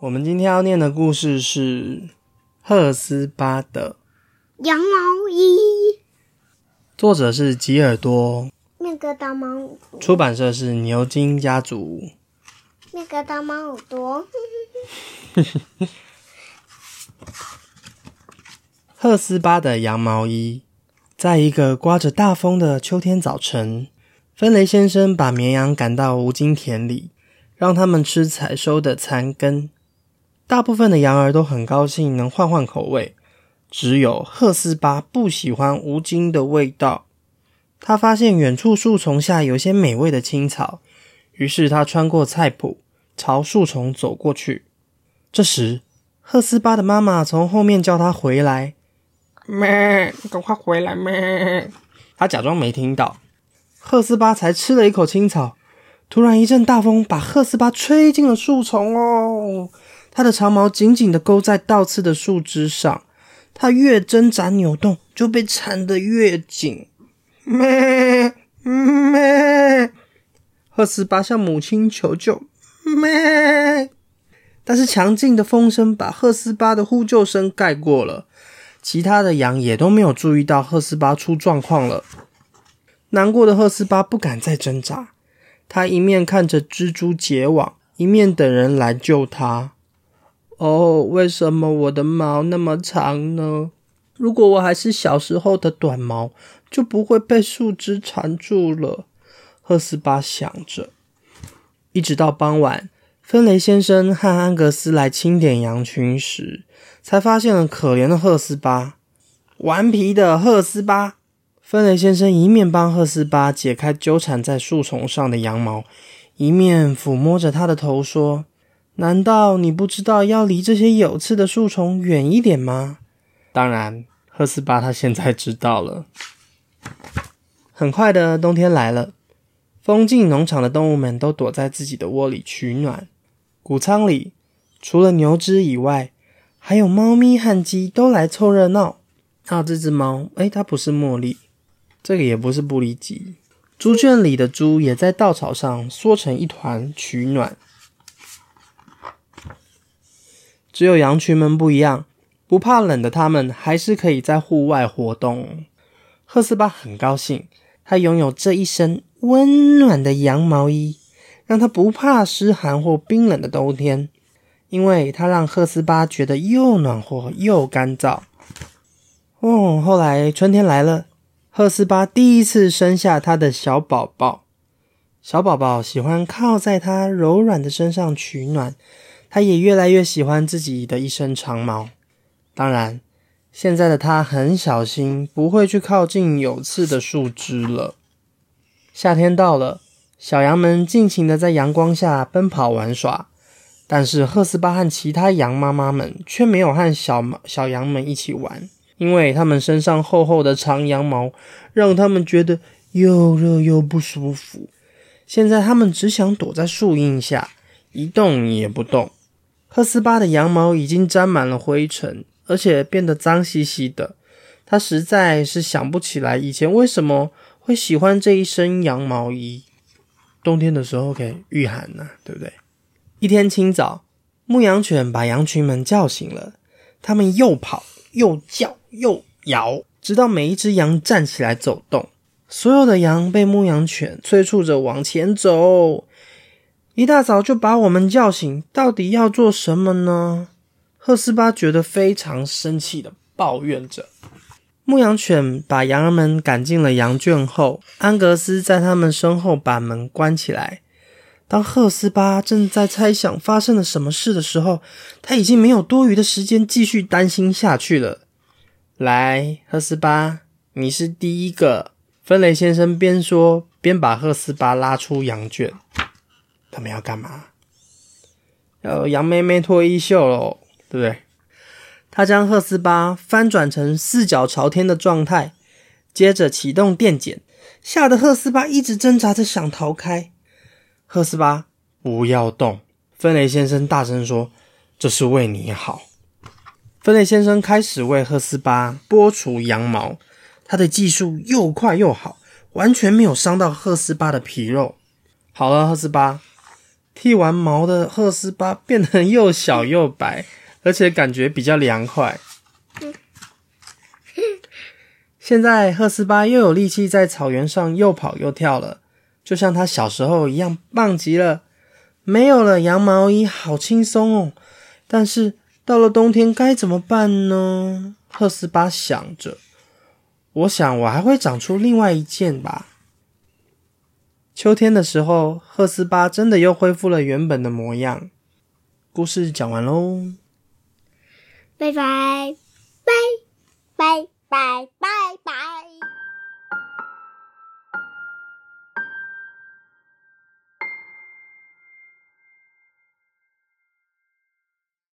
我们今天要念的故事是赫斯巴的羊毛衣，作者是吉尔多，那个大猫出版社是牛津家族。那个大猫耳朵，赫斯巴的羊毛衣。在一个刮着大风的秋天早晨，芬雷先生把绵羊赶到无荆田里，让他们吃采收的残根。大部分的羊儿都很高兴能换换口味，只有赫斯巴不喜欢无精的味道。他发现远处树丛下有些美味的青草，于是他穿过菜圃，朝树丛走过去。这时，赫斯巴的妈妈从后面叫他回来。咩，赶快回来咩！他假装没听到。赫斯巴才吃了一口青草，突然一阵大风把赫斯巴吹进了树丛哦。他的长毛紧紧的勾在倒刺的树枝上，他越挣扎扭动，就被缠得越紧。咩咩，赫斯巴向母亲求救。咩，但是强劲的风声把赫斯巴的呼救声盖过了。其他的羊也都没有注意到赫斯巴出状况了。难过的赫斯巴不敢再挣扎，他一面看着蜘蛛结网，一面等人来救他。哦，为什么我的毛那么长呢？如果我还是小时候的短毛，就不会被树枝缠住了。赫斯巴想着。一直到傍晚，芬雷先生和安格斯来清点羊群时。才发现了可怜的赫斯巴，顽皮的赫斯巴。芬雷先生一面帮赫斯巴解开纠缠在树丛上的羊毛，一面抚摸着他的头说：“难道你不知道要离这些有刺的树丛远一点吗？”当然，赫斯巴他现在知道了。很快的冬天来了，风境农场的动物们都躲在自己的窝里取暖。谷仓里除了牛只以外，还有猫咪和鸡都来凑热闹。啊，这只猫，哎，它不是茉莉，这个也不是布里吉。猪圈里的猪也在稻草上缩成一团取暖。只有羊群们不一样，不怕冷的它们还是可以在户外活动。赫斯巴很高兴，他拥有这一身温暖的羊毛衣，让他不怕湿寒或冰冷的冬天。因为它让赫斯巴觉得又暖和又干燥。哦，后来春天来了，赫斯巴第一次生下他的小宝宝。小宝宝喜欢靠在他柔软的身上取暖，他也越来越喜欢自己的一身长毛。当然，现在的他很小心，不会去靠近有刺的树枝了。夏天到了，小羊们尽情的在阳光下奔跑玩耍。但是赫斯巴和其他羊妈妈们却没有和小小羊们一起玩，因为他们身上厚厚的长羊毛让他们觉得又热又不舒服。现在他们只想躲在树荫下，一动也不动。赫斯巴的羊毛已经沾满了灰尘，而且变得脏兮兮的。他实在是想不起来以前为什么会喜欢这一身羊毛衣。冬天的时候可以御寒呢，对不对？一天清早，牧羊犬把羊群们叫醒了。它们又跑又叫又摇，直到每一只羊站起来走动。所有的羊被牧羊犬催促着往前走。一大早就把我们叫醒，到底要做什么呢？赫斯巴觉得非常生气的抱怨着。牧羊犬把羊儿们赶进了羊圈后，安格斯在他们身后把门关起来。当赫斯巴正在猜想发生了什么事的时候，他已经没有多余的时间继续担心下去了。来，赫斯巴，你是第一个。芬雷先生边说边把赫斯巴拉出羊圈。他们要干嘛？要羊妹妹脱衣秀喽，对不对？他将赫斯巴翻转成四脚朝天的状态，接着启动电剪，吓得赫斯巴一直挣扎着想逃开。赫斯巴，不要动！芬雷先生大声说：“这是为你好。”芬雷先生开始为赫斯巴剥除羊毛，他的技术又快又好，完全没有伤到赫斯巴的皮肉。好了，赫斯巴，剃完毛的赫斯巴变得又小又白，而且感觉比较凉快。现在赫斯巴又有力气在草原上又跑又跳了，就像他小时候一样，棒极了。没有了羊毛衣，好轻松哦。但是到了冬天该怎么办呢？赫斯巴想着。我想我还会长出另外一件吧。秋天的时候，赫斯巴真的又恢复了原本的模样。故事讲完喽，拜拜，拜拜拜。